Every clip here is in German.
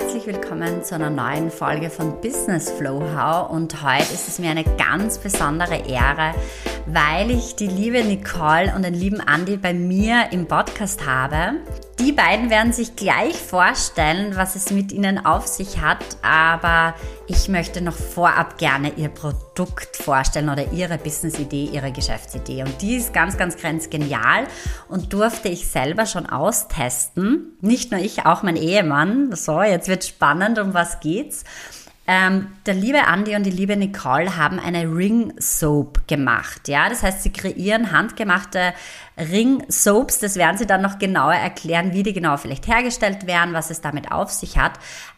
herzlich willkommen zu einer neuen Folge von Business Flow How und heute ist es mir eine ganz besondere Ehre, weil ich die liebe Nicole und den lieben Andy bei mir im Podcast habe. Die beiden werden sich gleich vorstellen, was es mit ihnen auf sich hat, aber ich möchte noch vorab gerne ihr Produkt vorstellen oder ihre Business-Idee, ihre Geschäftsidee. Und die ist ganz, ganz, ganz genial und durfte ich selber schon austesten. Nicht nur ich, auch mein Ehemann. So, jetzt wird spannend, um was geht's. Ähm, der liebe Andy und die liebe Nicole haben eine Ring Soap gemacht. Ja, das heißt, sie kreieren handgemachte Ring Soaps. Das werden sie dann noch genauer erklären, wie die genau vielleicht hergestellt werden, was es damit auf sich hat.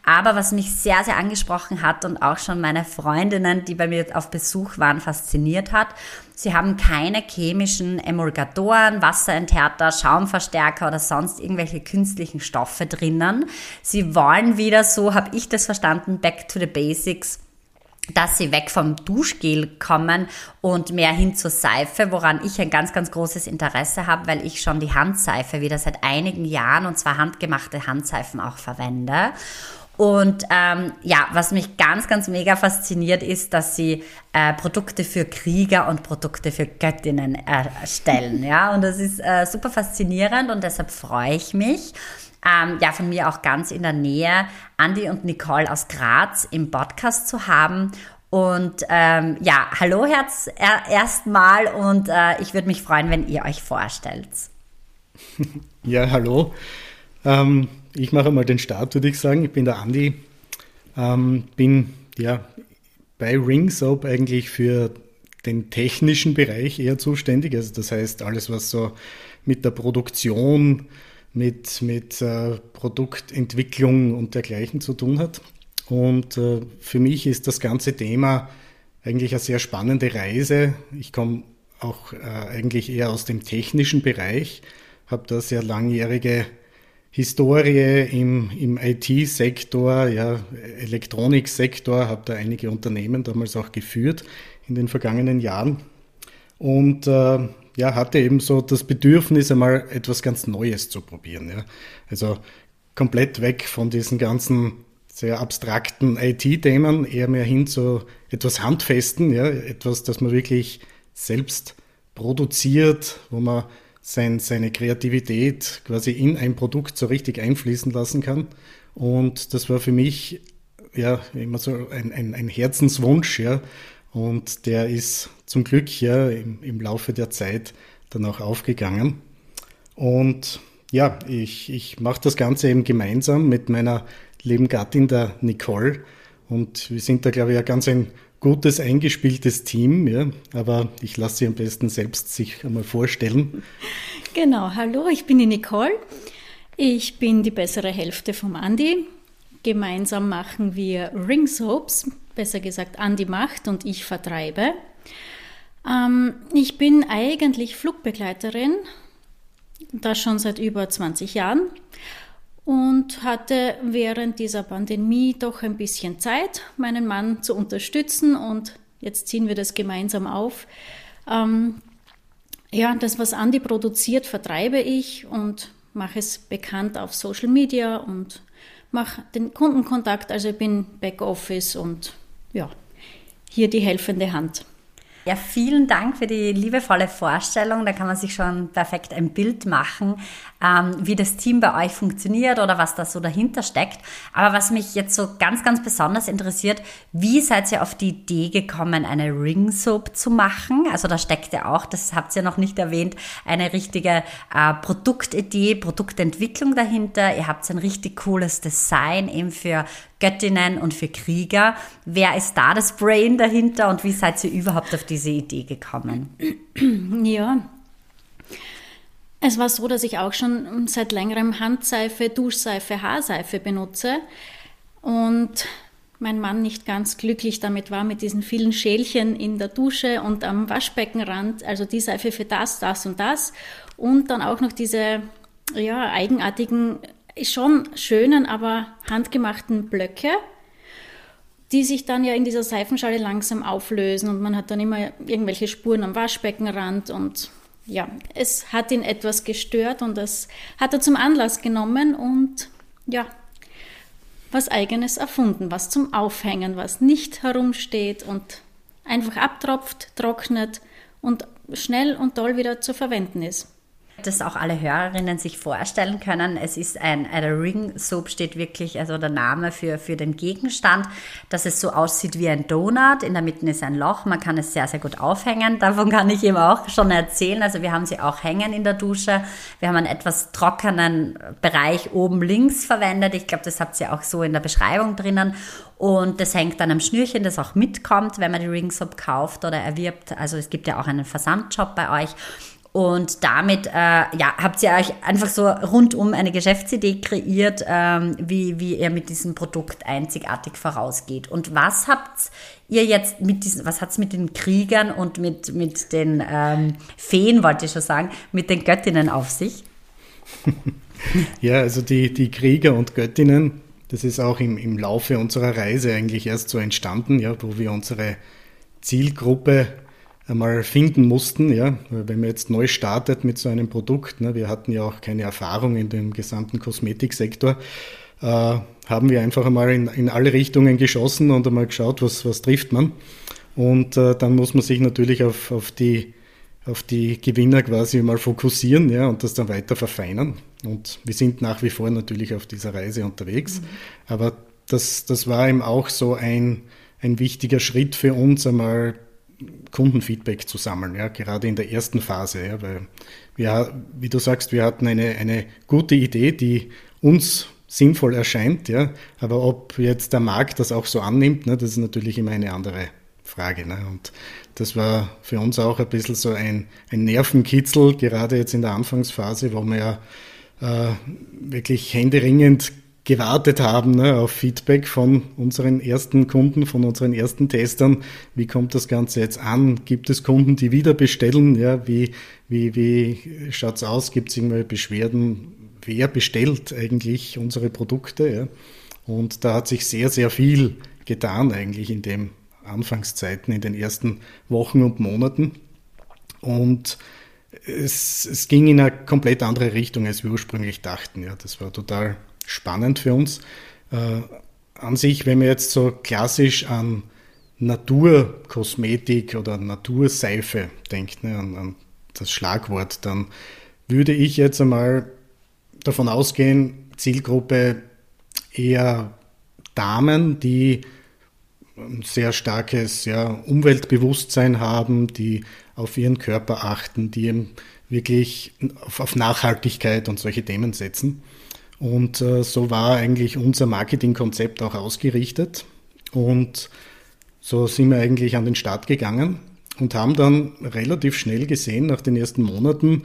Aber was mich sehr, sehr angesprochen hat und auch schon meine Freundinnen, die bei mir auf Besuch waren, fasziniert hat, Sie haben keine chemischen Emulgatoren, Wasserenthärter, Schaumverstärker oder sonst irgendwelche künstlichen Stoffe drinnen. Sie wollen wieder, so habe ich das verstanden, back to the basics dass sie weg vom Duschgel kommen und mehr hin zur Seife, woran ich ein ganz, ganz großes Interesse habe, weil ich schon die Handseife wieder seit einigen Jahren und zwar handgemachte Handseifen auch verwende. Und ähm, ja, was mich ganz, ganz mega fasziniert, ist, dass sie äh, Produkte für Krieger und Produkte für Göttinnen erstellen. Ja, und das ist äh, super faszinierend und deshalb freue ich mich. Ähm, ja, von mir auch ganz in der Nähe, Andi und Nicole aus Graz im Podcast zu haben. Und ähm, ja, hallo Herz er, erstmal und äh, ich würde mich freuen, wenn ihr euch vorstellt. Ja, hallo. Ähm ich mache mal den Start, würde ich sagen. Ich bin der Andi, ähm, bin ja bei Ring Soap eigentlich für den technischen Bereich eher zuständig. Also das heißt alles, was so mit der Produktion, mit, mit äh, Produktentwicklung und dergleichen zu tun hat. Und äh, für mich ist das ganze Thema eigentlich eine sehr spannende Reise. Ich komme auch äh, eigentlich eher aus dem technischen Bereich, habe da sehr langjährige Historie im, im IT-Sektor, ja, Elektroniksektor, habe da einige Unternehmen damals auch geführt in den vergangenen Jahren und äh, ja, hatte eben so das Bedürfnis, einmal etwas ganz Neues zu probieren. Ja. Also komplett weg von diesen ganzen sehr abstrakten IT-Themen, eher mehr hin zu etwas Handfesten, ja, etwas, das man wirklich selbst produziert, wo man sein, seine Kreativität quasi in ein Produkt so richtig einfließen lassen kann. Und das war für mich ja immer so ein, ein, ein Herzenswunsch, ja. Und der ist zum Glück ja im, im Laufe der Zeit dann auch aufgegangen. Und ja, ich, ich mache das Ganze eben gemeinsam mit meiner lieben Gattin, der Nicole. Und wir sind da, glaube ich, ja ganz ein gutes, eingespieltes Team, ja, aber ich lasse Sie am besten selbst sich einmal vorstellen. Genau, hallo, ich bin die Nicole. Ich bin die bessere Hälfte vom Andi. Gemeinsam machen wir Ring Soaps, besser gesagt Andi macht und ich vertreibe. Ähm, ich bin eigentlich Flugbegleiterin, das schon seit über 20 Jahren und hatte während dieser Pandemie doch ein bisschen Zeit, meinen Mann zu unterstützen und jetzt ziehen wir das gemeinsam auf. Ähm, ja, das, was Andi produziert, vertreibe ich und mache es bekannt auf Social Media und mache den Kundenkontakt. Also ich bin Backoffice und ja, hier die helfende Hand. Ja, vielen Dank für die liebevolle Vorstellung. Da kann man sich schon perfekt ein Bild machen, ähm, wie das Team bei euch funktioniert oder was da so dahinter steckt. Aber was mich jetzt so ganz, ganz besonders interessiert, wie seid ihr auf die Idee gekommen, eine Ring Soap zu machen? Also da steckt ja auch, das habt ihr noch nicht erwähnt, eine richtige äh, Produktidee, Produktentwicklung dahinter. Ihr habt ein richtig cooles Design eben für Göttinnen und für Krieger. Wer ist da das Brain dahinter und wie seid ihr überhaupt auf diese Idee gekommen? Ja, es war so, dass ich auch schon seit längerem Handseife, Duschseife, Haarseife benutze und mein Mann nicht ganz glücklich damit war mit diesen vielen Schälchen in der Dusche und am Waschbeckenrand, also die Seife für das, das und das und dann auch noch diese ja, eigenartigen schon schönen, aber handgemachten Blöcke, die sich dann ja in dieser Seifenschale langsam auflösen und man hat dann immer irgendwelche Spuren am Waschbeckenrand und ja, es hat ihn etwas gestört und das hat er zum Anlass genommen und ja, was eigenes erfunden, was zum Aufhängen, was nicht herumsteht und einfach abtropft, trocknet und schnell und toll wieder zu verwenden ist dass auch alle Hörerinnen sich vorstellen können. Es ist ein, eine Ring Soap steht wirklich, also der Name für, für den Gegenstand, dass es so aussieht wie ein Donut. In der Mitte ist ein Loch. Man kann es sehr, sehr gut aufhängen. Davon kann ich eben auch schon erzählen. Also wir haben sie auch hängen in der Dusche. Wir haben einen etwas trockenen Bereich oben links verwendet. Ich glaube, das habt ihr auch so in der Beschreibung drinnen. Und das hängt an einem Schnürchen, das auch mitkommt, wenn man die Ring Soap kauft oder erwirbt. Also es gibt ja auch einen Versandjob bei euch. Und damit äh, ja, habt ihr euch einfach so rundum eine Geschäftsidee kreiert, ähm, wie, wie ihr mit diesem Produkt einzigartig vorausgeht. Und was habt ihr jetzt mit diesen, was hat's mit den Kriegern und mit, mit den ähm, Feen, wollte ich schon sagen, mit den Göttinnen auf sich? ja, also die, die Krieger und Göttinnen, das ist auch im, im Laufe unserer Reise eigentlich erst so entstanden, ja, wo wir unsere Zielgruppe einmal finden mussten, ja, wenn man jetzt neu startet mit so einem Produkt, ne, wir hatten ja auch keine Erfahrung in dem gesamten Kosmetiksektor, äh, haben wir einfach einmal in, in alle Richtungen geschossen und einmal geschaut, was, was trifft man. Und äh, dann muss man sich natürlich auf, auf, die, auf die Gewinner quasi mal fokussieren ja, und das dann weiter verfeinern. Und wir sind nach wie vor natürlich auf dieser Reise unterwegs. Mhm. Aber das, das war eben auch so ein, ein wichtiger Schritt für uns, einmal Kundenfeedback zu sammeln, ja, gerade in der ersten Phase, ja, weil wir, wie du sagst, wir hatten eine, eine gute Idee, die uns sinnvoll erscheint, ja, aber ob jetzt der Markt das auch so annimmt, ne, das ist natürlich immer eine andere Frage. Ne? Und das war für uns auch ein bisschen so ein, ein Nervenkitzel, gerade jetzt in der Anfangsphase, wo wir ja äh, wirklich händeringend gewartet haben ne, auf Feedback von unseren ersten Kunden, von unseren ersten Testern. Wie kommt das Ganze jetzt an? Gibt es Kunden, die wieder bestellen? Ja, wie, wie, wie schaut's aus? Gibt es irgendwelche Beschwerden? Wer bestellt eigentlich unsere Produkte? Ja? Und da hat sich sehr, sehr viel getan eigentlich in den Anfangszeiten, in den ersten Wochen und Monaten. Und es, es ging in eine komplett andere Richtung, als wir ursprünglich dachten. Ja, das war total spannend für uns. Äh, an sich, wenn man jetzt so klassisch an Naturkosmetik oder Naturseife denkt, ne, an, an das Schlagwort, dann würde ich jetzt einmal davon ausgehen, Zielgruppe eher Damen, die ein sehr starkes ja, Umweltbewusstsein haben, die auf ihren Körper achten, die wirklich auf, auf Nachhaltigkeit und solche Themen setzen. Und äh, so war eigentlich unser Marketingkonzept auch ausgerichtet. Und so sind wir eigentlich an den Start gegangen und haben dann relativ schnell gesehen, nach den ersten Monaten,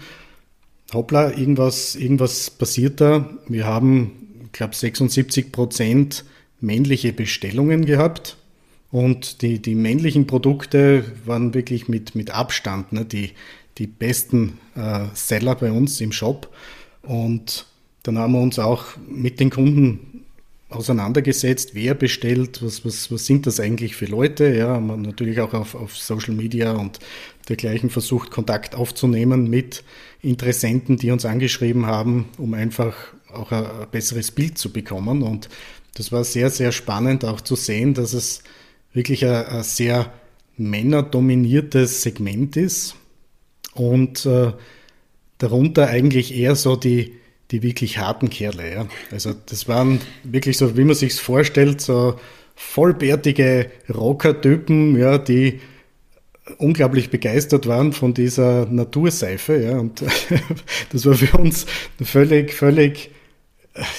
hoppla, irgendwas, irgendwas passiert da. Wir haben, ich glaube, 76 Prozent männliche Bestellungen gehabt. Und die, die männlichen Produkte waren wirklich mit, mit Abstand ne, die, die besten äh, Seller bei uns im Shop. Und dann haben wir uns auch mit den Kunden auseinandergesetzt, wer bestellt, was, was, was sind das eigentlich für Leute. Ja, haben natürlich auch auf, auf Social Media und dergleichen versucht, Kontakt aufzunehmen mit Interessenten, die uns angeschrieben haben, um einfach auch ein, ein besseres Bild zu bekommen. Und das war sehr, sehr spannend auch zu sehen, dass es wirklich ein, ein sehr männerdominiertes Segment ist und äh, darunter eigentlich eher so die, die wirklich harten Kerle. Ja. Also das waren wirklich so, wie man sich's vorstellt, so vollbärtige Rockertypen, ja, die unglaublich begeistert waren von dieser Naturseife. Ja. Und das war für uns völlig, völlig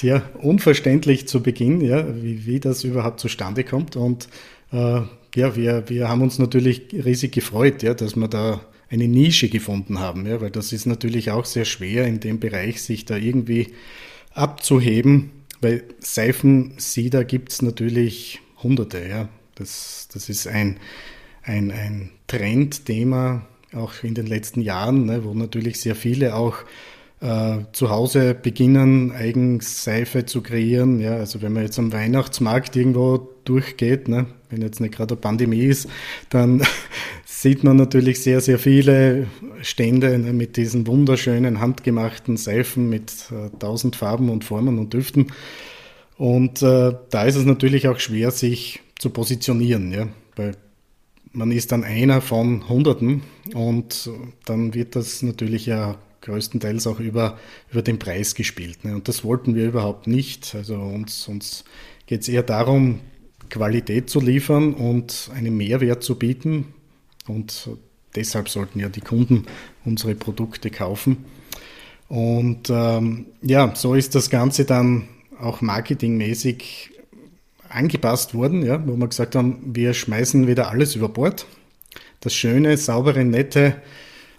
ja, unverständlich zu Beginn, ja, wie, wie das überhaupt zustande kommt. Und äh, ja, wir, wir haben uns natürlich riesig gefreut, ja, dass wir da eine Nische gefunden haben, ja, weil das ist natürlich auch sehr schwer in dem Bereich, sich da irgendwie abzuheben, weil Seifensieder gibt es natürlich hunderte, ja. Das, das ist ein, ein, ein Trendthema auch in den letzten Jahren, ne, wo natürlich sehr viele auch äh, zu Hause beginnen, eigens Seife zu kreieren. Ja, also wenn man jetzt am Weihnachtsmarkt irgendwo durchgeht, ne, wenn jetzt nicht gerade eine Pandemie ist, dann sieht man natürlich sehr, sehr viele Stände mit diesen wunderschönen handgemachten Seifen mit äh, tausend Farben und Formen und Düften. Und äh, da ist es natürlich auch schwer, sich zu positionieren, ja, weil man ist dann einer von Hunderten und dann wird das natürlich ja größtenteils auch über, über den Preis gespielt. Ne? Und das wollten wir überhaupt nicht. Also uns, uns geht es eher darum, Qualität zu liefern und einen Mehrwert zu bieten. Und deshalb sollten ja die Kunden unsere Produkte kaufen. Und ähm, ja, so ist das Ganze dann auch marketingmäßig angepasst worden, ja, wo wir gesagt haben, wir schmeißen wieder alles über Bord. Das schöne, saubere, nette,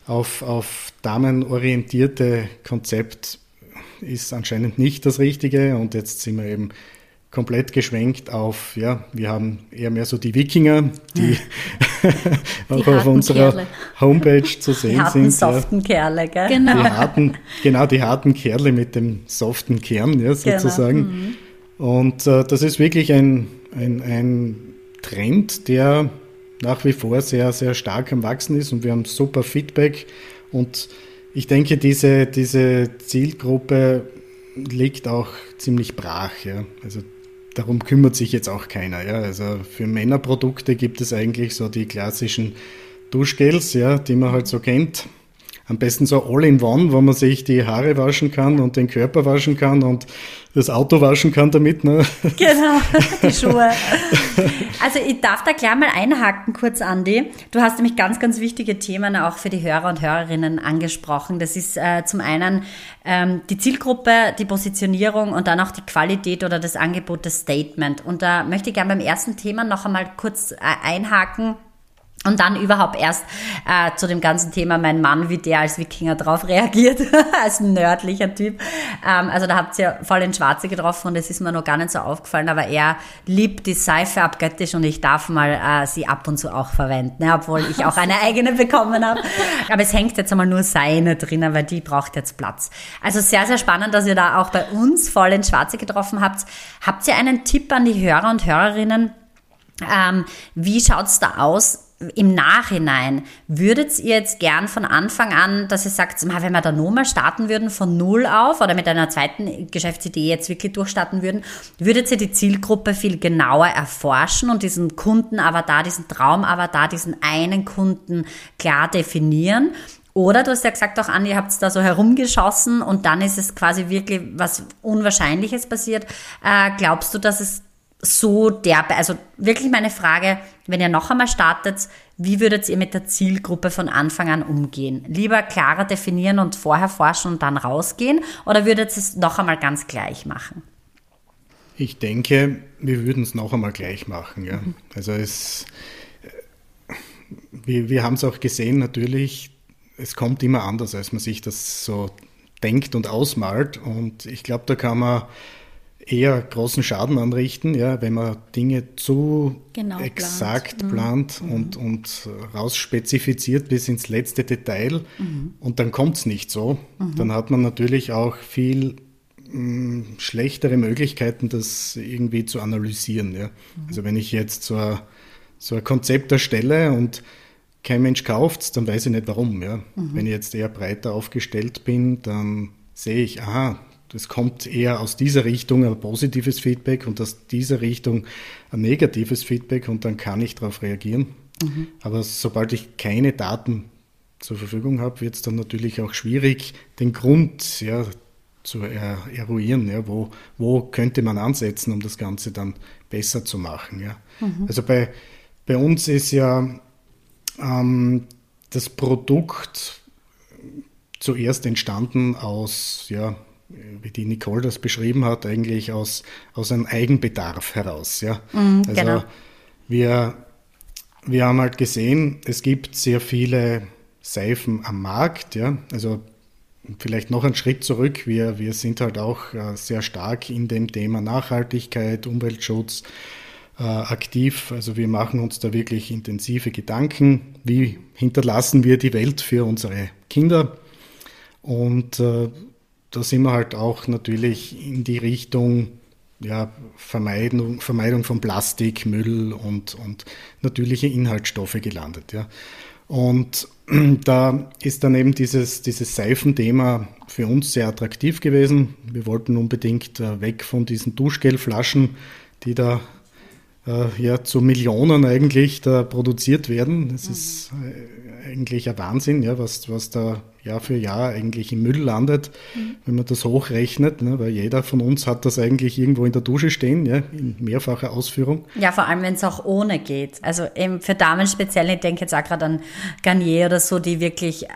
auf, auf Damen orientierte Konzept ist anscheinend nicht das Richtige und jetzt sind wir eben komplett geschwenkt auf, ja, wir haben eher mehr so die Wikinger, die, die auch auf unserer Kerle. Homepage zu sehen die harten, sind. soften ja. Kerle, gell? Genau. Die harten, genau, die harten Kerle mit dem soften Kern, ja, genau. sozusagen. Genau. Mhm. Und äh, das ist wirklich ein, ein, ein Trend, der nach wie vor sehr, sehr stark am Wachsen ist und wir haben super Feedback und ich denke, diese, diese Zielgruppe liegt auch ziemlich brach. Ja. Also darum kümmert sich jetzt auch keiner. Ja. Also für Männerprodukte gibt es eigentlich so die klassischen Duschgels, ja, die man halt so kennt am besten so all-in-one, wo man sich die Haare waschen kann und den Körper waschen kann und das Auto waschen kann damit. Ne? Genau, die Schuhe. Also ich darf da gleich mal einhaken kurz, Andi. Du hast nämlich ganz, ganz wichtige Themen auch für die Hörer und Hörerinnen angesprochen. Das ist äh, zum einen ähm, die Zielgruppe, die Positionierung und dann auch die Qualität oder das Angebot, das Statement. Und da möchte ich gerne beim ersten Thema noch einmal kurz äh, einhaken und dann überhaupt erst äh, zu dem ganzen Thema mein Mann, wie der als Wikinger drauf reagiert, als nördlicher Typ. Ähm, also da habt ihr voll den Schwarze getroffen und das ist mir noch gar nicht so aufgefallen, aber er liebt die Seife abgöttisch und ich darf mal äh, sie ab und zu auch verwenden, ne, obwohl ich auch eine eigene bekommen habe. Aber es hängt jetzt einmal nur seine drinnen, weil die braucht jetzt Platz. Also sehr, sehr spannend, dass ihr da auch bei uns voll den Schwarze getroffen habt. Habt ihr einen Tipp an die Hörer und Hörerinnen? Ähm, wie schaut's da aus? Im Nachhinein, würdet ihr jetzt gern von Anfang an, dass ihr sagt, wenn wir da nochmal starten würden von Null auf oder mit einer zweiten Geschäftsidee jetzt wirklich durchstarten würden, würdet ihr die Zielgruppe viel genauer erforschen und diesen Kundenavatar, diesen Traumavatar, diesen einen Kunden klar definieren? Oder du hast ja gesagt, auch Andi, ihr habt da so herumgeschossen und dann ist es quasi wirklich was Unwahrscheinliches passiert. Äh, glaubst du, dass es so derbe. Also wirklich meine Frage, wenn ihr noch einmal startet, wie würdet ihr mit der Zielgruppe von Anfang an umgehen? Lieber klarer definieren und vorher forschen und dann rausgehen oder würdet ihr es noch einmal ganz gleich machen? Ich denke, wir würden es noch einmal gleich machen. Ja. Mhm. Also es, wir, wir haben es auch gesehen, natürlich, es kommt immer anders, als man sich das so denkt und ausmalt. Und ich glaube, da kann man eher großen Schaden anrichten, ja, wenn man Dinge zu genau exakt plant, plant mhm. und, und rausspezifiziert bis ins letzte Detail mhm. und dann kommt es nicht so. Mhm. Dann hat man natürlich auch viel mh, hm, schlechtere Möglichkeiten, das irgendwie zu analysieren. Ja. Mhm. Also wenn ich jetzt so ein, so ein Konzept erstelle und kein Mensch kauft es, dann weiß ich nicht warum. Ja. Mhm. Wenn ich jetzt eher breiter aufgestellt bin, dann sehe ich, aha, das kommt eher aus dieser Richtung ein positives Feedback und aus dieser Richtung ein negatives Feedback und dann kann ich darauf reagieren. Mhm. Aber sobald ich keine Daten zur Verfügung habe, wird es dann natürlich auch schwierig, den Grund ja, zu eruieren. Ja, wo, wo könnte man ansetzen, um das Ganze dann besser zu machen? Ja. Mhm. Also bei, bei uns ist ja ähm, das Produkt zuerst entstanden aus ja, wie die Nicole das beschrieben hat, eigentlich aus, aus einem Eigenbedarf heraus. Ja? Mm, also genau. wir, wir haben halt gesehen, es gibt sehr viele Seifen am Markt. Ja? Also vielleicht noch einen Schritt zurück. Wir, wir sind halt auch äh, sehr stark in dem Thema Nachhaltigkeit, Umweltschutz äh, aktiv. Also wir machen uns da wirklich intensive Gedanken. Wie hinterlassen wir die Welt für unsere Kinder? Und äh, da sind wir halt auch natürlich in die Richtung ja, Vermeidung, Vermeidung von Plastik, Müll und, und natürliche Inhaltsstoffe gelandet. Ja. Und da ist dann eben dieses, dieses Seifenthema für uns sehr attraktiv gewesen. Wir wollten unbedingt äh, weg von diesen Duschgelflaschen, die da äh, ja zu Millionen eigentlich da produziert werden. Das mhm. ist äh, eigentlich ein Wahnsinn, ja, was, was da Jahr für Jahr eigentlich im Müll landet, mhm. wenn man das hochrechnet, ne, weil jeder von uns hat das eigentlich irgendwo in der Dusche stehen, ja, in mehrfacher Ausführung. Ja, vor allem, wenn es auch ohne geht. Also eben für Damen speziell, ich denke jetzt auch gerade an Garnier oder so, die wirklich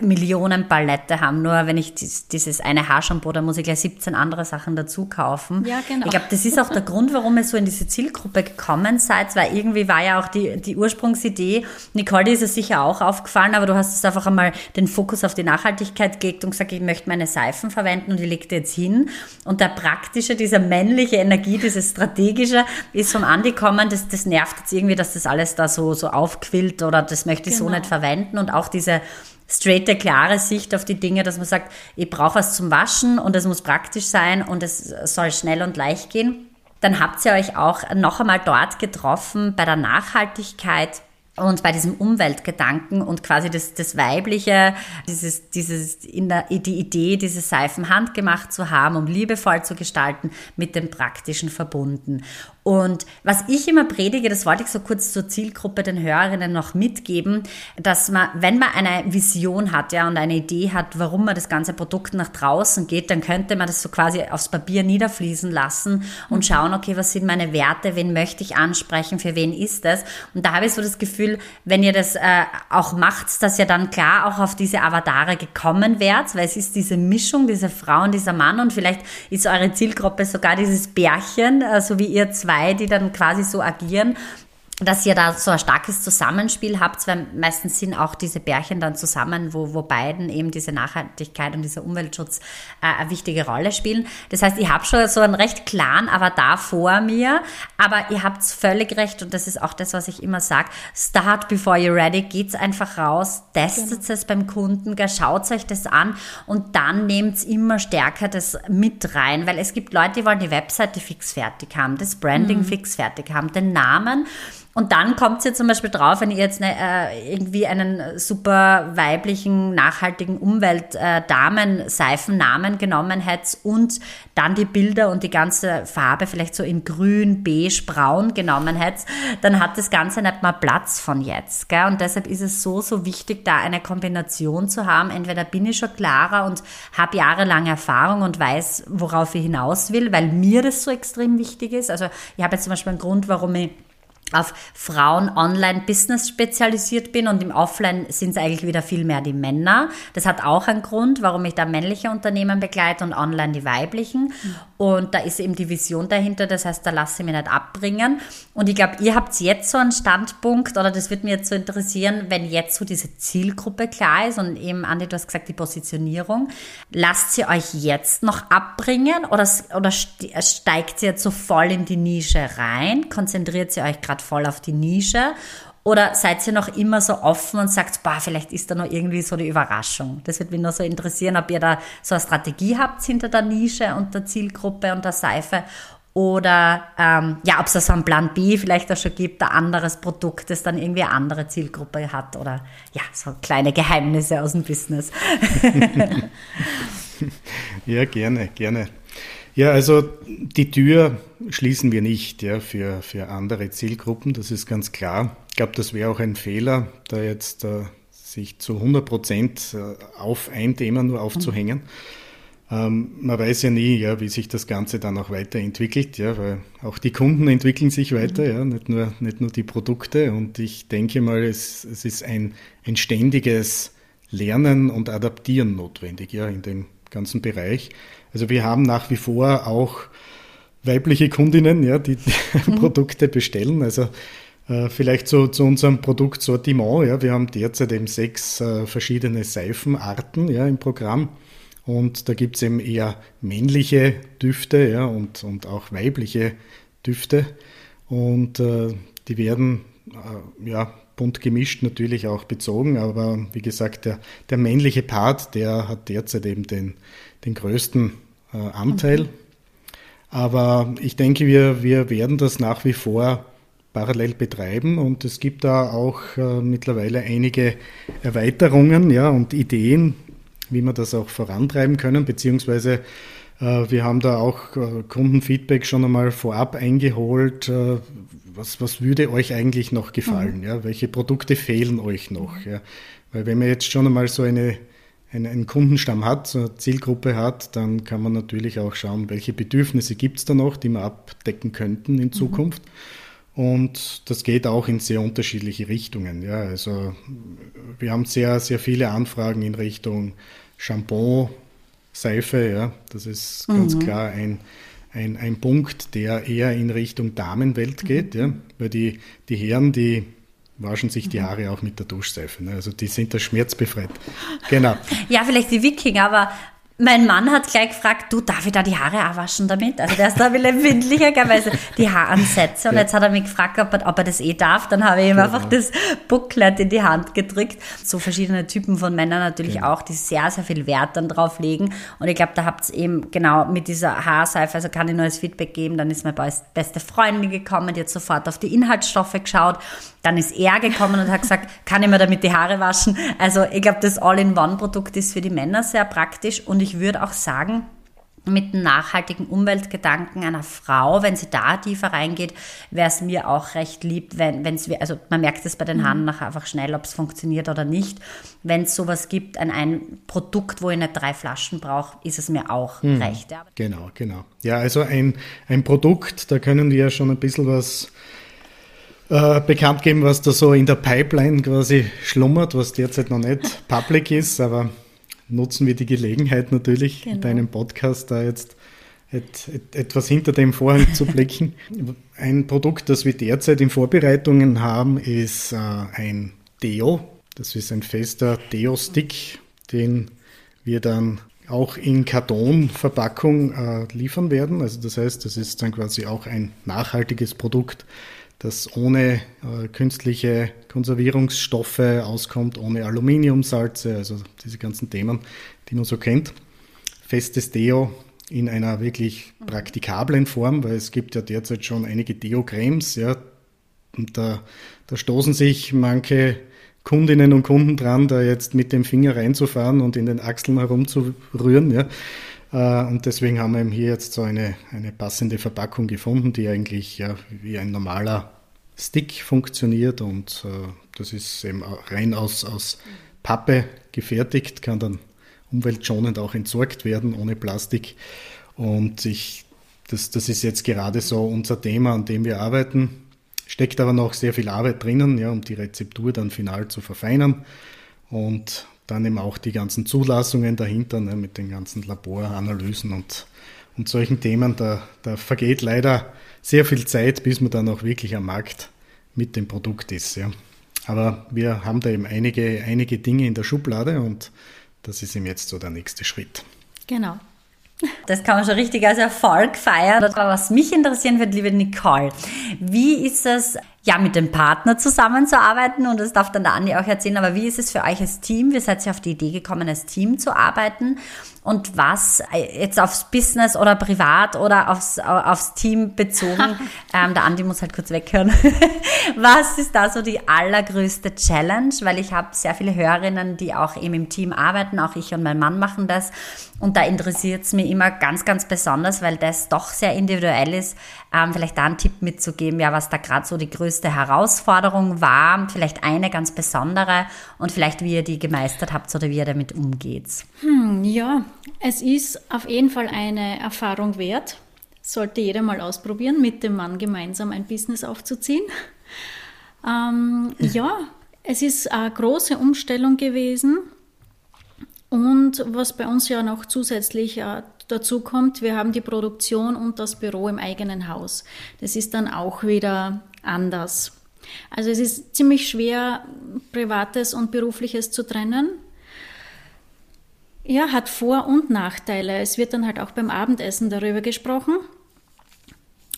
Millionen Palette haben. Nur wenn ich dieses eine Haarshampoo, da muss ich gleich 17 andere Sachen dazu kaufen. Ja, genau. Ich glaube, das ist auch der Grund, warum ihr so in diese Zielgruppe gekommen seid, weil irgendwie war ja auch die, die Ursprungsidee, Nicole, ist es sicher auch aufgefallen, aber du hast es einfach einmal den Fokus auf die Nachhaltigkeit gelegt und gesagt, ich möchte meine Seifen verwenden und die legt jetzt hin. Und der praktische, dieser männliche Energie, dieses strategische ist vom Andi kommen, das, das nervt jetzt irgendwie, dass das alles da so, so aufquillt oder das möchte ich genau. so nicht verwenden und auch diese straighte, klare Sicht auf die Dinge, dass man sagt, ich brauche was zum Waschen und es muss praktisch sein und es soll schnell und leicht gehen. Dann habt ihr euch auch noch einmal dort getroffen bei der Nachhaltigkeit und bei diesem Umweltgedanken und quasi das, das Weibliche, dieses, dieses, in der, die Idee, diese Seifen handgemacht zu haben, um liebevoll zu gestalten, mit dem Praktischen verbunden. Und was ich immer predige, das wollte ich so kurz zur Zielgruppe den Hörerinnen noch mitgeben, dass man, wenn man eine Vision hat, ja, und eine Idee hat, warum man das ganze Produkt nach draußen geht, dann könnte man das so quasi aufs Papier niederfließen lassen und mhm. schauen, okay, was sind meine Werte, wen möchte ich ansprechen, für wen ist das? Und da habe ich so das Gefühl, wenn ihr das äh, auch macht, dass ihr dann klar auch auf diese Avatare gekommen werdet, weil es ist diese Mischung, diese Frau und dieser Mann und vielleicht ist eure Zielgruppe sogar dieses Bärchen, äh, so wie ihr zwei, die dann quasi so agieren dass ihr da so ein starkes Zusammenspiel habt, weil meistens sind auch diese Bärchen dann zusammen, wo, wo beiden eben diese Nachhaltigkeit und dieser Umweltschutz äh, eine wichtige Rolle spielen. Das heißt, ich habe schon so einen recht klaren Avatar vor mir, aber ihr habt völlig recht und das ist auch das, was ich immer sage. Start before you're ready, geht's einfach raus, testet genau. es beim Kunden, schaut euch das an und dann nehmt immer stärker das mit rein, weil es gibt Leute, die wollen die Webseite fix fertig haben, das Branding mhm. fix fertig haben, den Namen und dann kommt es zum Beispiel drauf, wenn ihr jetzt ne, äh, irgendwie einen super weiblichen, nachhaltigen Umwelt-Damen-Seifennamen äh, genommen hättet und dann die Bilder und die ganze Farbe vielleicht so in grün, beige, braun genommen hättet, dann hat das Ganze nicht mal Platz von jetzt. Gell? Und deshalb ist es so, so wichtig, da eine Kombination zu haben. Entweder bin ich schon klarer und habe jahrelang Erfahrung und weiß, worauf ich hinaus will, weil mir das so extrem wichtig ist. Also ich habe jetzt zum Beispiel einen Grund, warum ich auf Frauen Online-Business spezialisiert bin und im Offline sind es eigentlich wieder viel mehr die Männer. Das hat auch einen Grund, warum ich da männliche Unternehmen begleite und online die weiblichen. Mhm. Und da ist eben die Vision dahinter, das heißt, da lasse ich mich nicht abbringen. Und ich glaube, ihr habt jetzt so einen Standpunkt, oder das würde mich jetzt so interessieren, wenn jetzt so diese Zielgruppe klar ist und eben, Andi, du hast gesagt, die Positionierung. Lasst sie euch jetzt noch abbringen oder, oder steigt sie jetzt so voll in die Nische rein? Konzentriert sie euch gerade voll auf die Nische? Oder seid ihr noch immer so offen und sagt, boah, vielleicht ist da noch irgendwie so eine Überraschung? Das würde mich nur so interessieren, ob ihr da so eine Strategie habt hinter der Nische und der Zielgruppe und der Seife oder ähm, ja, ob es so einen Plan B vielleicht auch schon gibt, ein anderes Produkt, das dann irgendwie eine andere Zielgruppe hat oder ja, so kleine Geheimnisse aus dem Business. ja, gerne, gerne. Ja, also die Tür schließen wir nicht ja, für, für andere Zielgruppen, das ist ganz klar. Ich glaube, das wäre auch ein Fehler, da jetzt äh, sich zu 100 Prozent äh, auf ein Thema nur aufzuhängen. Ähm, man weiß ja nie, ja, wie sich das Ganze dann auch weiterentwickelt, ja, weil auch die Kunden entwickeln sich weiter, mhm. ja, nicht nur, nicht nur die Produkte. Und ich denke mal, es, es ist ein, ein ständiges Lernen und Adaptieren notwendig, ja, in dem ganzen Bereich. Also wir haben nach wie vor auch weibliche Kundinnen, ja, die, die mhm. Produkte bestellen. Also äh, vielleicht so zu unserem Produktsortiment. Ja, wir haben derzeit eben sechs äh, verschiedene Seifenarten ja, im Programm. Und da gibt es eben eher männliche Düfte ja, und, und auch weibliche Düfte. Und äh, die werden äh, ja, bunt gemischt natürlich auch bezogen, aber wie gesagt, der, der männliche Part, der hat derzeit eben den, den größten äh, Anteil. Okay. Aber ich denke, wir, wir werden das nach wie vor parallel betreiben und es gibt da auch äh, mittlerweile einige Erweiterungen ja, und Ideen, wie wir das auch vorantreiben können, beziehungsweise äh, wir haben da auch äh, Kundenfeedback schon einmal vorab eingeholt. Äh, was, was würde euch eigentlich noch gefallen? Mhm. Ja? Welche Produkte fehlen euch noch? Ja? Weil wenn man jetzt schon einmal so eine, einen Kundenstamm hat, so eine Zielgruppe hat, dann kann man natürlich auch schauen, welche Bedürfnisse gibt es da noch, die wir abdecken könnten in mhm. Zukunft. Und das geht auch in sehr unterschiedliche Richtungen. Ja, also wir haben sehr, sehr viele Anfragen in Richtung Shampoo, Seife, ja, das ist ganz mhm. klar ein, ein, ein Punkt, der eher in Richtung Damenwelt mhm. geht, mhm. ja, weil die, die Herren, die waschen sich die. Haare auch mit der Duschseife. Ne? Also die sind da schmerzbefreit. Genau. Ja, vielleicht die Wikinger, aber mein Mann hat gleich gefragt, du, darf ich da die Haare auch waschen damit? Also der ist da ein bisschen empfindlicher, weil die Haaransätze. Und ja. jetzt hat er mich gefragt, ob er, ob er, das eh darf. Dann habe ich ihm genau. einfach das Booklet in die Hand gedrückt. So verschiedene Typen von Männern natürlich genau. auch, die sehr, sehr viel Wert dann drauf legen. Und ich glaube, da habt ihr eben genau mit dieser Haarseife, also kann ich nur als Feedback geben, dann ist meine beste Freundin gekommen, die hat sofort auf die Inhaltsstoffe geschaut. Dann ist er gekommen und hat gesagt, kann ich mir damit die Haare waschen? Also ich glaube, das All-in-One-Produkt ist für die Männer sehr praktisch und ich würde auch sagen, mit dem nachhaltigen Umweltgedanken einer Frau, wenn sie da tiefer reingeht, wäre es mir auch recht lieb, wenn es, also man merkt es bei den Haaren mhm. nachher einfach schnell, ob es funktioniert oder nicht. Wenn es sowas gibt, ein, ein Produkt, wo ich nicht drei Flaschen brauche, ist es mir auch mhm. recht. Ja. Genau, genau. Ja, also ein, ein Produkt, da können wir ja schon ein bisschen was äh, bekannt geben, was da so in der Pipeline quasi schlummert, was derzeit noch nicht public ist, aber nutzen wir die Gelegenheit natürlich, genau. in deinem Podcast da jetzt et, et, etwas hinter dem Vorhang zu blicken. Ein Produkt, das wir derzeit in Vorbereitungen haben, ist äh, ein Deo. Das ist ein fester Deo-Stick, den wir dann auch in Kartonverpackung äh, liefern werden. Also das heißt, das ist dann quasi auch ein nachhaltiges Produkt, das ohne äh, künstliche Konservierungsstoffe auskommt, ohne Aluminiumsalze, also diese ganzen Themen, die man so kennt. Festes Deo in einer wirklich praktikablen Form, weil es gibt ja derzeit schon einige Deo-Cremes, ja, und da, da stoßen sich manche Kundinnen und Kunden dran, da jetzt mit dem Finger reinzufahren und in den Achseln herumzurühren, ja. Äh, und deswegen haben wir eben hier jetzt so eine, eine passende Verpackung gefunden, die eigentlich ja, wie ein normaler Stick funktioniert und äh, das ist eben rein aus, aus Pappe gefertigt, kann dann umweltschonend auch entsorgt werden ohne Plastik. Und ich, das, das ist jetzt gerade so unser Thema, an dem wir arbeiten. Steckt aber noch sehr viel Arbeit drinnen, ja, um die Rezeptur dann final zu verfeinern. Und dann eben auch die ganzen Zulassungen dahinter ne, mit den ganzen Laboranalysen und, und solchen Themen. Da, da vergeht leider sehr viel Zeit, bis man dann auch wirklich am Markt mit dem Produkt ist. Ja. Aber wir haben da eben einige, einige Dinge in der Schublade und das ist eben jetzt so der nächste Schritt. Genau. Das kann man schon richtig als Erfolg feiern. Aber was mich interessieren wird, liebe Nicole, wie ist es, ja, mit dem Partner zusammenzuarbeiten? Und das darf dann der Andi auch erzählen. Aber wie ist es für euch als Team? Wie seid ihr auf die Idee gekommen, als Team zu arbeiten? Und was äh, jetzt aufs Business oder privat oder aufs, aufs Team bezogen? ähm, der Andi muss halt kurz weghören. was ist da so die allergrößte Challenge? Weil ich habe sehr viele Hörerinnen, die auch eben im Team arbeiten. Auch ich und mein Mann machen das. Und da interessiert es mich immer ganz, ganz besonders, weil das doch sehr individuell ist, ähm, vielleicht da einen Tipp mitzugeben, ja, was da gerade so die größte Herausforderung war, vielleicht eine ganz besondere und vielleicht wie ihr die gemeistert habt oder wie ihr damit umgeht. Hm, ja, es ist auf jeden Fall eine Erfahrung wert. Sollte jeder mal ausprobieren, mit dem Mann gemeinsam ein Business aufzuziehen. Ähm, ja, es ist eine große Umstellung gewesen. Und was bei uns ja noch zusätzlich äh, dazu kommt, wir haben die Produktion und das Büro im eigenen Haus. Das ist dann auch wieder anders. Also es ist ziemlich schwer, Privates und Berufliches zu trennen. Ja, hat Vor- und Nachteile. Es wird dann halt auch beim Abendessen darüber gesprochen.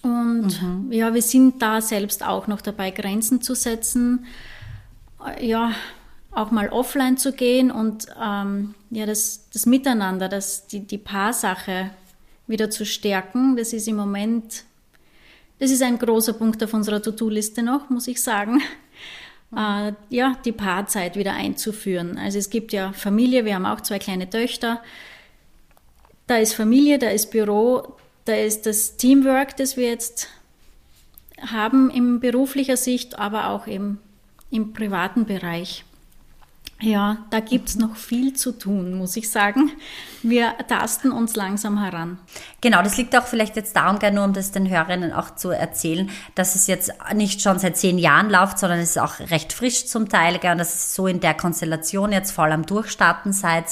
Und mhm. ja, wir sind da selbst auch noch dabei, Grenzen zu setzen. Ja, auch mal offline zu gehen und ähm, ja, das, das Miteinander, das, die, die Paarsache wieder zu stärken, das ist im Moment Das ist ein großer Punkt auf unserer To-Do-Liste noch, muss ich sagen. Äh, ja, die Paarzeit wieder einzuführen. Also es gibt ja Familie, wir haben auch zwei kleine Töchter. Da ist Familie, da ist Büro, da ist das Teamwork, das wir jetzt haben in beruflicher Sicht, aber auch im, im privaten Bereich. Ja, da gibt es noch viel zu tun, muss ich sagen. Wir tasten uns langsam heran. Genau, das liegt auch vielleicht jetzt darum, nur um das den Hörerinnen auch zu erzählen, dass es jetzt nicht schon seit zehn Jahren läuft, sondern es ist auch recht frisch zum Teil, und dass es so in der Konstellation jetzt voll am Durchstarten seid,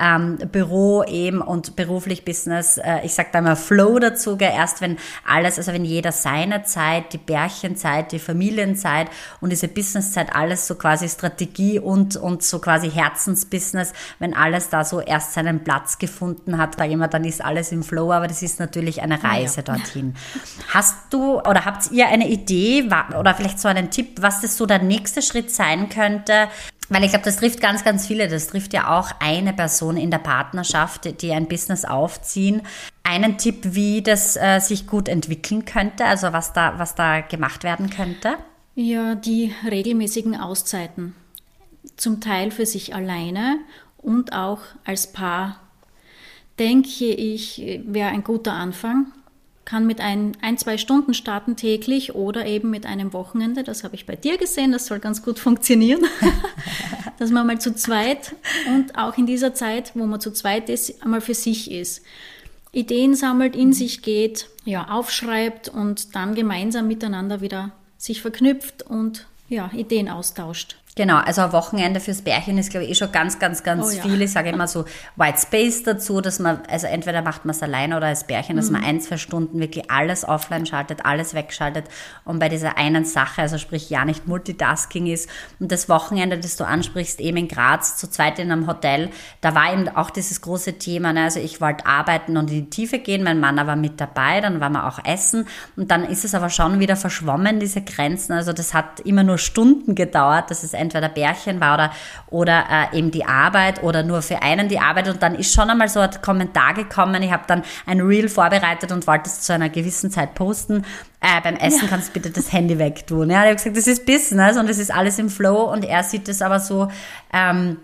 ähm, Büro eben und beruflich Business, äh, ich sage da mal Flow dazu, gell? erst wenn alles, also wenn jeder seine Zeit, die Bärchenzeit, die Familienzeit und diese Businesszeit, alles so quasi Strategie und, und so quasi Herzensbusiness, wenn alles da so erst seinen Platz gefunden hat, sage ich immer, dann ist alles im Flow, aber das ist natürlich eine Reise ja. dorthin. Hast du oder habt ihr eine Idee oder vielleicht so einen Tipp, was das so der nächste Schritt sein könnte? Weil ich glaube, das trifft ganz, ganz viele. Das trifft ja auch eine Person in der Partnerschaft, die ein Business aufziehen. Einen Tipp, wie das äh, sich gut entwickeln könnte, also was da, was da gemacht werden könnte? Ja, die regelmäßigen Auszeiten zum Teil für sich alleine und auch als Paar, denke ich, wäre ein guter Anfang. Kann mit ein, ein, zwei Stunden starten täglich oder eben mit einem Wochenende. Das habe ich bei dir gesehen, das soll ganz gut funktionieren. Dass man mal zu zweit und auch in dieser Zeit, wo man zu zweit ist, einmal für sich ist. Ideen sammelt, in sich geht, ja, aufschreibt und dann gemeinsam miteinander wieder sich verknüpft und ja, Ideen austauscht. Genau, also ein Wochenende fürs Bärchen ist, glaube ich, eh schon ganz, ganz, ganz oh, ja. viel. Ich sage immer so White Space dazu, dass man, also entweder macht man es alleine oder als Bärchen, dass mhm. man ein, zwei Stunden wirklich alles offline schaltet, alles wegschaltet und bei dieser einen Sache, also sprich ja nicht Multitasking ist. Und das Wochenende, das du ansprichst, eben in Graz, zu zweit in einem Hotel, da war eben auch dieses große Thema. Ne? Also ich wollte arbeiten und in die Tiefe gehen, mein Mann war mit dabei, dann waren wir auch essen und dann ist es aber schon wieder verschwommen, diese Grenzen. Also das hat immer nur Stunden gedauert, dass es entweder Bärchen war oder, oder äh, eben die Arbeit oder nur für einen die Arbeit. Und dann ist schon einmal so ein Kommentar gekommen. Ich habe dann ein Reel vorbereitet und wollte es zu einer gewissen Zeit posten. Äh, beim Essen ja. kannst du bitte das Handy wegtun. Ja, ich habe gesagt, das ist Business und es ist alles im Flow. Und er sieht es aber so, ähm,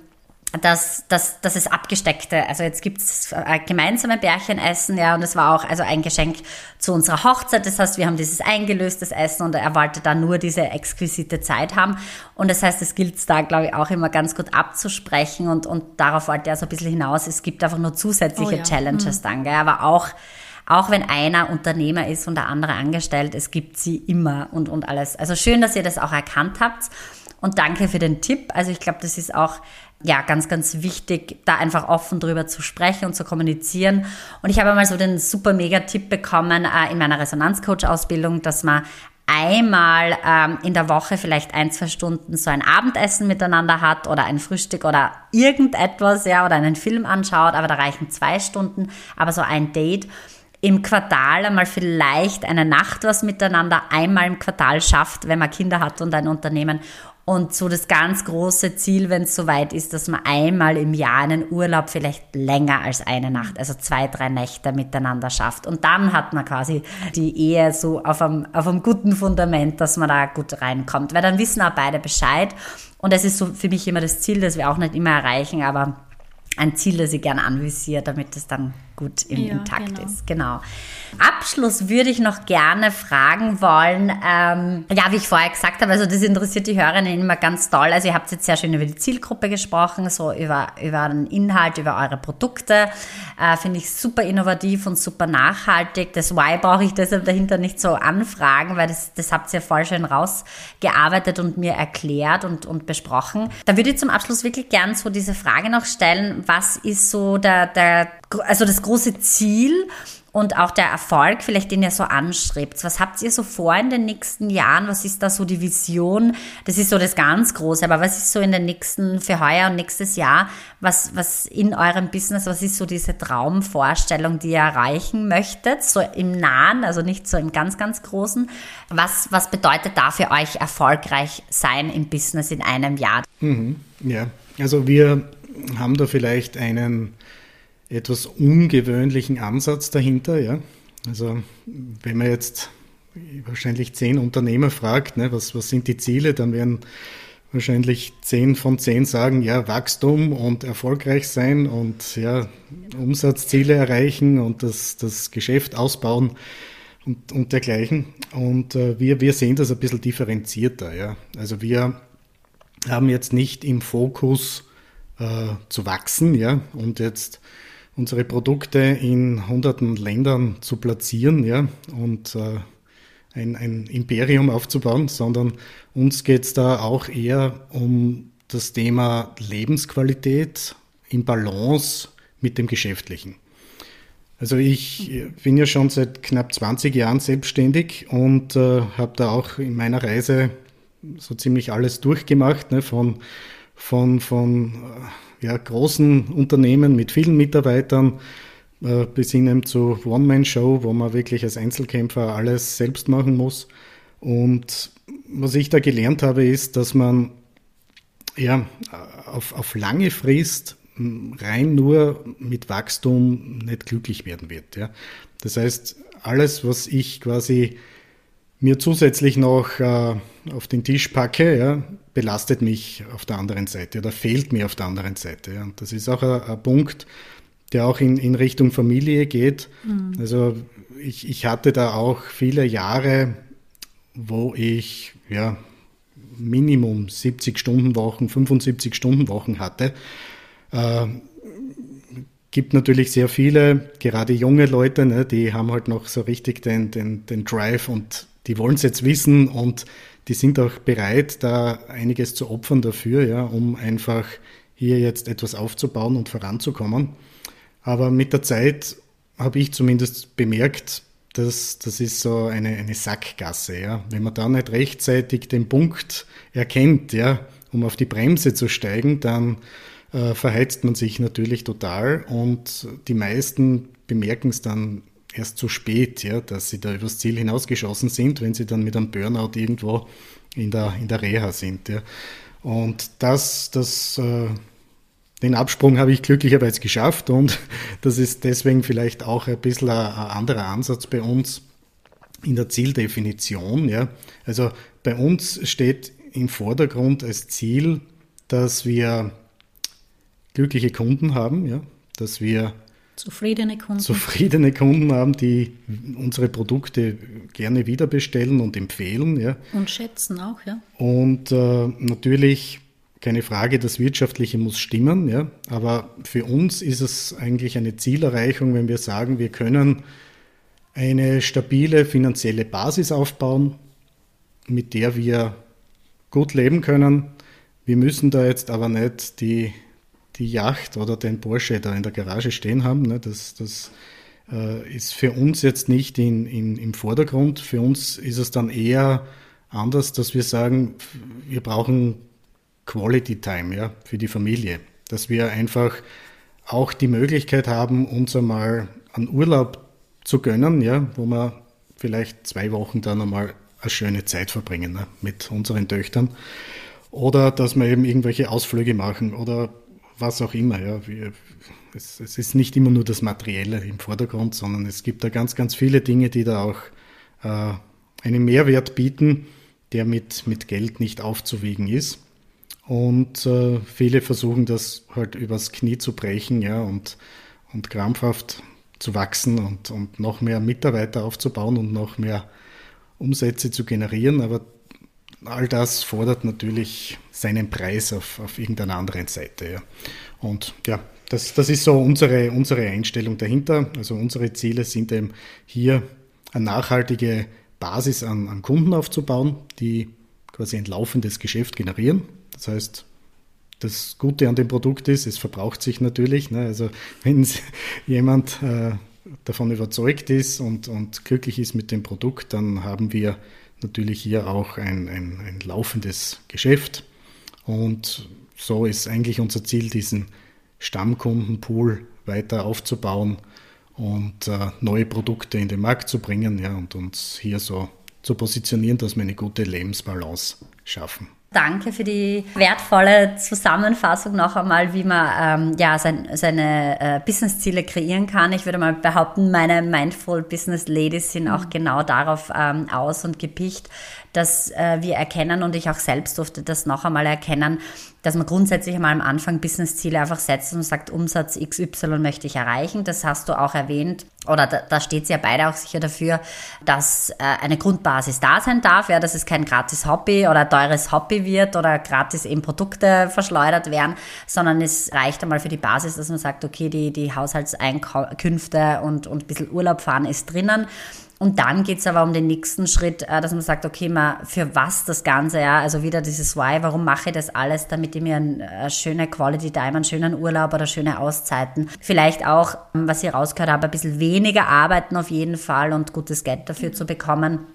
dass, dass, dass es abgesteckte, also jetzt gibt's äh, gemeinsame Bärchenessen, ja, und es war auch also ein Geschenk zu unserer Hochzeit. Das heißt, wir haben dieses eingelöstes Essen und er wollte da nur diese exquisite Zeit haben. Und das heißt, es gilt da, glaube ich, auch immer ganz gut abzusprechen und, und darauf wollte er so ein bisschen hinaus. Es gibt einfach nur zusätzliche oh ja. Challenges mhm. dann, gell? aber auch auch wenn einer Unternehmer ist und der andere angestellt, es gibt sie immer und, und alles. Also schön, dass ihr das auch erkannt habt. Und danke für den Tipp. Also ich glaube, das ist auch ja, ganz, ganz wichtig, da einfach offen drüber zu sprechen und zu kommunizieren. Und ich habe mal so den super mega Tipp bekommen äh, in meiner Resonanzcoach-Ausbildung, dass man einmal ähm, in der Woche vielleicht ein, zwei Stunden so ein Abendessen miteinander hat oder ein Frühstück oder irgendetwas, ja, oder einen Film anschaut, aber da reichen zwei Stunden, aber so ein Date im Quartal einmal vielleicht eine Nacht was miteinander einmal im Quartal schafft, wenn man Kinder hat und ein Unternehmen und so das ganz große Ziel, wenn es soweit ist, dass man einmal im Jahr einen Urlaub vielleicht länger als eine Nacht, also zwei, drei Nächte miteinander schafft. Und dann hat man quasi die Ehe so auf einem, auf einem guten Fundament, dass man da gut reinkommt. Weil dann wissen auch beide Bescheid. Und es ist so für mich immer das Ziel, das wir auch nicht immer erreichen, aber ein Ziel, das ich gerne anvisiere, damit es dann gut im, ja, Takt genau. ist. Genau. Abschluss würde ich noch gerne fragen wollen. Ähm, ja, wie ich vorher gesagt habe, also das interessiert die Hörerinnen immer ganz toll. Also ihr habt jetzt sehr schön über die Zielgruppe gesprochen, so über, über den Inhalt, über eure Produkte. Äh, Finde ich super innovativ und super nachhaltig. Das Why brauche ich deshalb dahinter nicht so anfragen, weil das, das habt ihr voll schön rausgearbeitet und mir erklärt und, und besprochen. Da würde ich zum Abschluss wirklich gern so diese Frage noch stellen. Was ist so der, der also das große Ziel und auch der Erfolg, vielleicht den ihr so anstrebt. Was habt ihr so vor in den nächsten Jahren? Was ist da so die Vision? Das ist so das ganz Große, aber was ist so in den nächsten, für heuer und nächstes Jahr, was, was in eurem Business, was ist so diese Traumvorstellung, die ihr erreichen möchtet? So im Nahen, also nicht so im ganz, ganz Großen. Was, was bedeutet da für euch erfolgreich sein im Business in einem Jahr? Mhm, ja, also wir haben da vielleicht einen, etwas ungewöhnlichen Ansatz dahinter. Ja? Also wenn man jetzt wahrscheinlich zehn Unternehmer fragt, ne, was, was sind die Ziele, dann werden wahrscheinlich zehn von zehn sagen, ja, Wachstum und erfolgreich sein und ja, Umsatzziele erreichen und das, das Geschäft ausbauen und, und dergleichen. Und äh, wir, wir sehen das ein bisschen differenzierter. Ja. Also wir haben jetzt nicht im Fokus äh, zu wachsen ja, und jetzt unsere Produkte in hunderten Ländern zu platzieren ja, und äh, ein, ein Imperium aufzubauen, sondern uns geht es da auch eher um das Thema Lebensqualität in Balance mit dem Geschäftlichen. Also ich bin ja schon seit knapp 20 Jahren selbstständig und äh, habe da auch in meiner Reise so ziemlich alles durchgemacht, ne, von, von, von äh, ja, großen Unternehmen mit vielen Mitarbeitern äh, bis hin zu One-Man-Show, wo man wirklich als Einzelkämpfer alles selbst machen muss. Und was ich da gelernt habe, ist, dass man ja, auf, auf lange Frist rein nur mit Wachstum nicht glücklich werden wird. Ja. Das heißt, alles, was ich quasi mir zusätzlich noch äh, auf den Tisch packe, ja, belastet mich auf der anderen Seite oder fehlt mir auf der anderen Seite. Ja. Und das ist auch ein, ein Punkt, der auch in, in Richtung Familie geht. Mhm. Also ich, ich hatte da auch viele Jahre, wo ich ja, Minimum 70 Stunden Wochen, 75 Stunden Wochen hatte. Äh, gibt natürlich sehr viele, gerade junge Leute, ne, die haben halt noch so richtig den, den, den Drive und die wollen es jetzt wissen und die sind auch bereit, da einiges zu opfern dafür, ja, um einfach hier jetzt etwas aufzubauen und voranzukommen. Aber mit der Zeit habe ich zumindest bemerkt, dass das ist so eine, eine Sackgasse. Ja. Wenn man da nicht rechtzeitig den Punkt erkennt, ja, um auf die Bremse zu steigen, dann äh, verheizt man sich natürlich total und die meisten bemerken es dann erst zu spät, ja, dass sie da übers Ziel hinausgeschossen sind, wenn sie dann mit einem Burnout irgendwo in der, in der Reha sind. Ja. Und das, das, äh, den Absprung habe ich glücklicherweise geschafft und das ist deswegen vielleicht auch ein bisschen ein, ein anderer Ansatz bei uns in der Zieldefinition. Ja. Also bei uns steht im Vordergrund als Ziel, dass wir glückliche Kunden haben, ja, dass wir zufriedene Kunden. zufriedene Kunden haben, die unsere Produkte gerne wieder bestellen und empfehlen. Ja. Und schätzen auch, ja. Und äh, natürlich keine Frage, das Wirtschaftliche muss stimmen, ja. Aber für uns ist es eigentlich eine Zielerreichung, wenn wir sagen, wir können eine stabile finanzielle Basis aufbauen, mit der wir gut leben können. Wir müssen da jetzt aber nicht die die Yacht oder den Porsche da in der Garage stehen haben. Ne? Das, das äh, ist für uns jetzt nicht in, in, im Vordergrund. Für uns ist es dann eher anders, dass wir sagen, wir brauchen Quality Time ja, für die Familie. Dass wir einfach auch die Möglichkeit haben, uns einmal einen Urlaub zu gönnen, ja, wo wir vielleicht zwei Wochen dann einmal eine schöne Zeit verbringen ne, mit unseren Töchtern. Oder dass wir eben irgendwelche Ausflüge machen oder was auch immer. Ja. Wir, es, es, ist nicht immer nur das Materielle im Vordergrund, sondern es gibt da ganz, ganz viele Dinge, die da auch äh, einen Mehrwert bieten, der mit, mit Geld nicht aufzuwiegen ist. Und äh, viele versuchen das halt übers Knie zu brechen ja, und, und krampfhaft zu wachsen und, und noch mehr Mitarbeiter aufzubauen und noch mehr Umsätze zu generieren. Aber all das fordert natürlich seinen Preis auf, auf irgendeiner anderen Seite. Ja. Und ja, das, das ist so unsere, unsere Einstellung dahinter. Also unsere Ziele sind eben hier eine nachhaltige Basis an, an Kunden aufzubauen, die quasi ein laufendes Geschäft generieren. Das heißt, das Gute an dem Produkt ist, es verbraucht sich natürlich. Ne? Also wenn jemand äh, davon überzeugt ist und, und glücklich ist mit dem Produkt, dann haben wir natürlich hier auch ein, ein, ein laufendes Geschäft. Und so ist eigentlich unser Ziel, diesen Stammkundenpool weiter aufzubauen und äh, neue Produkte in den Markt zu bringen ja, und uns hier so zu positionieren, dass wir eine gute Lebensbalance schaffen. Danke für die wertvolle Zusammenfassung noch einmal, wie man ähm, ja, sein, seine äh, Business-Ziele kreieren kann. Ich würde mal behaupten, meine Mindful Business Ladies sind auch mhm. genau darauf ähm, aus und gepicht, dass äh, wir erkennen und ich auch selbst durfte das noch einmal erkennen, dass man grundsätzlich einmal am Anfang Business-Ziele einfach setzt und sagt, Umsatz XY möchte ich erreichen. Das hast du auch erwähnt, oder da, da steht ja beide auch sicher dafür, dass äh, eine Grundbasis da sein darf, ja, dass es kein gratis Hobby oder teures Hobby wird oder gratis eben Produkte verschleudert werden, sondern es reicht einmal für die Basis, dass man sagt, okay, die, die Haushaltseinkünfte und, und ein bisschen Urlaub fahren ist drinnen. Und dann geht's aber um den nächsten Schritt, äh, dass man sagt, okay, mal für was das Ganze, ja, also wieder dieses Why, warum mache ich das alles, damit ich mir eine schöne Quality Time, einen schönen Urlaub oder schöne Auszeiten, vielleicht auch, was ich rausgehört habe, ein bisschen weniger arbeiten auf jeden Fall und gutes Geld dafür zu bekommen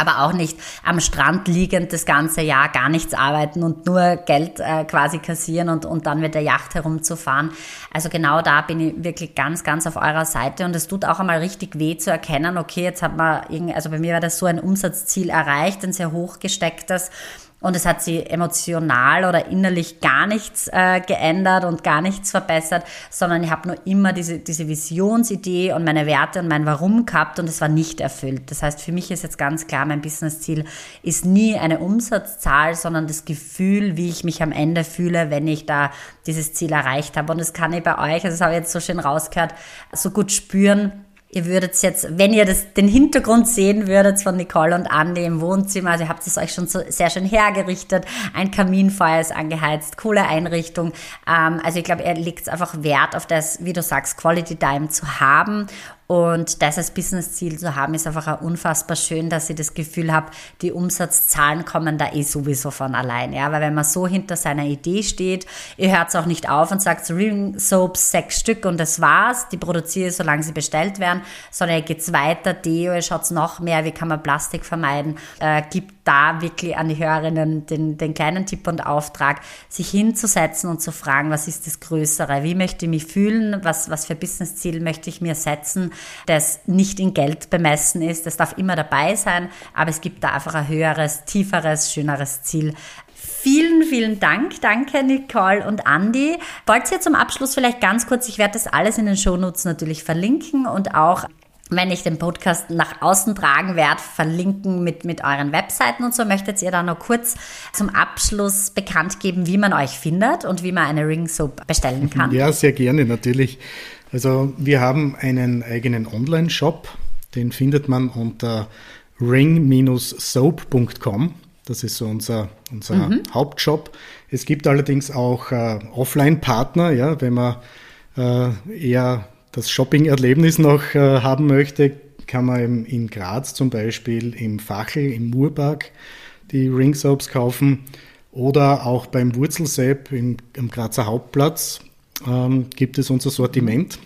aber auch nicht am Strand liegend das ganze Jahr gar nichts arbeiten und nur Geld äh, quasi kassieren und, und dann mit der Yacht herumzufahren. Also genau da bin ich wirklich ganz, ganz auf eurer Seite und es tut auch einmal richtig weh zu erkennen, okay, jetzt hat man irgendwie, also bei mir war das so ein Umsatzziel erreicht, ein sehr hoch gestecktes und es hat sie emotional oder innerlich gar nichts äh, geändert und gar nichts verbessert, sondern ich habe nur immer diese, diese Visionsidee und meine Werte und mein Warum gehabt und es war nicht erfüllt. Das heißt, für mich ist jetzt ganz klar, mein Businessziel ist nie eine Umsatzzahl, sondern das Gefühl, wie ich mich am Ende fühle, wenn ich da dieses Ziel erreicht habe. Und das kann ich bei euch, also das habe ich jetzt so schön rausgehört, so gut spüren Ihr würdet jetzt, wenn ihr das, den Hintergrund sehen würdet von Nicole und Andy im Wohnzimmer, also ihr habt es euch schon so sehr schön hergerichtet, ein Kaminfeuer ist angeheizt, coole Einrichtung. Ähm, also ich glaube, er legt einfach Wert auf das, wie du sagst, Quality Time zu haben und das als Business-Ziel zu haben, ist einfach auch unfassbar schön, dass ich das Gefühl habe, die Umsatzzahlen kommen da eh sowieso von allein. Ja, weil wenn man so hinter seiner Idee steht, ihr hört es auch nicht auf und sagt, Ring Soaps sechs Stück und das war's, die produziere ich, solange sie bestellt werden, sondern ihr geht's weiter, Deo, ihr schaut noch mehr, wie kann man Plastik vermeiden, äh, gibt da wirklich an die Hörerinnen den, den kleinen Tipp und Auftrag, sich hinzusetzen und zu fragen, was ist das Größere? Wie möchte ich mich fühlen? Was, was für Businessziel möchte ich mir setzen, das nicht in Geld bemessen ist? Das darf immer dabei sein, aber es gibt da einfach ein höheres, tieferes, schöneres Ziel. Vielen, vielen Dank. Danke, Nicole und Andy. Wollt ihr zum Abschluss vielleicht ganz kurz, ich werde das alles in den Shownotes natürlich verlinken und auch wenn ich den Podcast nach außen tragen werde, verlinken mit, mit euren Webseiten und so. Möchtet ihr da noch kurz zum Abschluss bekannt geben, wie man euch findet und wie man eine Ring Soap bestellen kann? Ja, sehr gerne, natürlich. Also wir haben einen eigenen Online-Shop, den findet man unter ring-soap.com. Das ist so unser, unser mhm. Hauptshop. Es gibt allerdings auch äh, Offline-Partner, ja, wenn man äh, eher das Shopping-Erlebnis noch äh, haben möchte, kann man in Graz zum Beispiel im Fachel, im Murpark die Ring kaufen oder auch beim Wurzelsepp im, Grazer Hauptplatz ähm, gibt es unser Sortiment.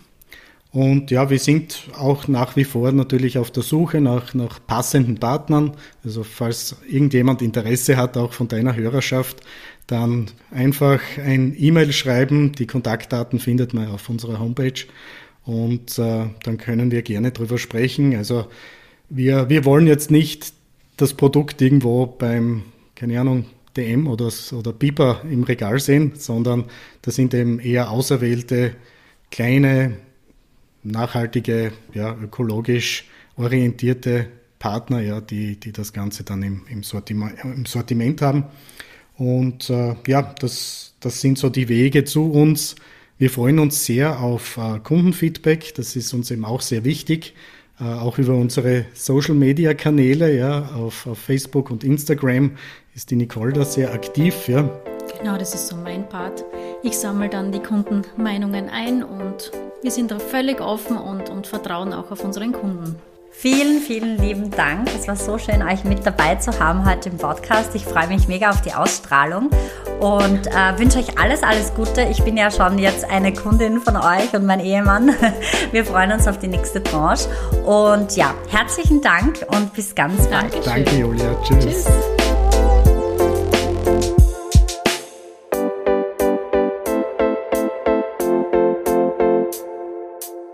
Und ja, wir sind auch nach wie vor natürlich auf der Suche nach, nach passenden Partnern. Also falls irgendjemand Interesse hat, auch von deiner Hörerschaft, dann einfach ein E-Mail schreiben. Die Kontaktdaten findet man auf unserer Homepage und äh, dann können wir gerne drüber sprechen. Also wir, wir wollen jetzt nicht das Produkt irgendwo beim, keine Ahnung, DM oder, oder Piper im Regal sehen, sondern das sind eben eher auserwählte, kleine, nachhaltige, ja, ökologisch orientierte Partner, ja, die, die das Ganze dann im, im, Sortiment, im Sortiment haben. Und äh, ja, das, das sind so die Wege zu uns wir freuen uns sehr auf äh, Kundenfeedback. Das ist uns eben auch sehr wichtig. Äh, auch über unsere Social Media Kanäle, ja, auf, auf, Facebook und Instagram ist die Nicole da sehr aktiv, ja. Genau, das ist so mein Part. Ich sammle dann die Kundenmeinungen ein und wir sind da völlig offen und, und vertrauen auch auf unseren Kunden. Vielen, vielen lieben Dank. Es war so schön, euch mit dabei zu haben heute im Podcast. Ich freue mich mega auf die Ausstrahlung und äh, wünsche euch alles, alles Gute. Ich bin ja schon jetzt eine Kundin von euch und mein Ehemann. Wir freuen uns auf die nächste Branche. Und ja, herzlichen Dank und bis ganz bald. Danke, Julia. Tschüss. Tschüss.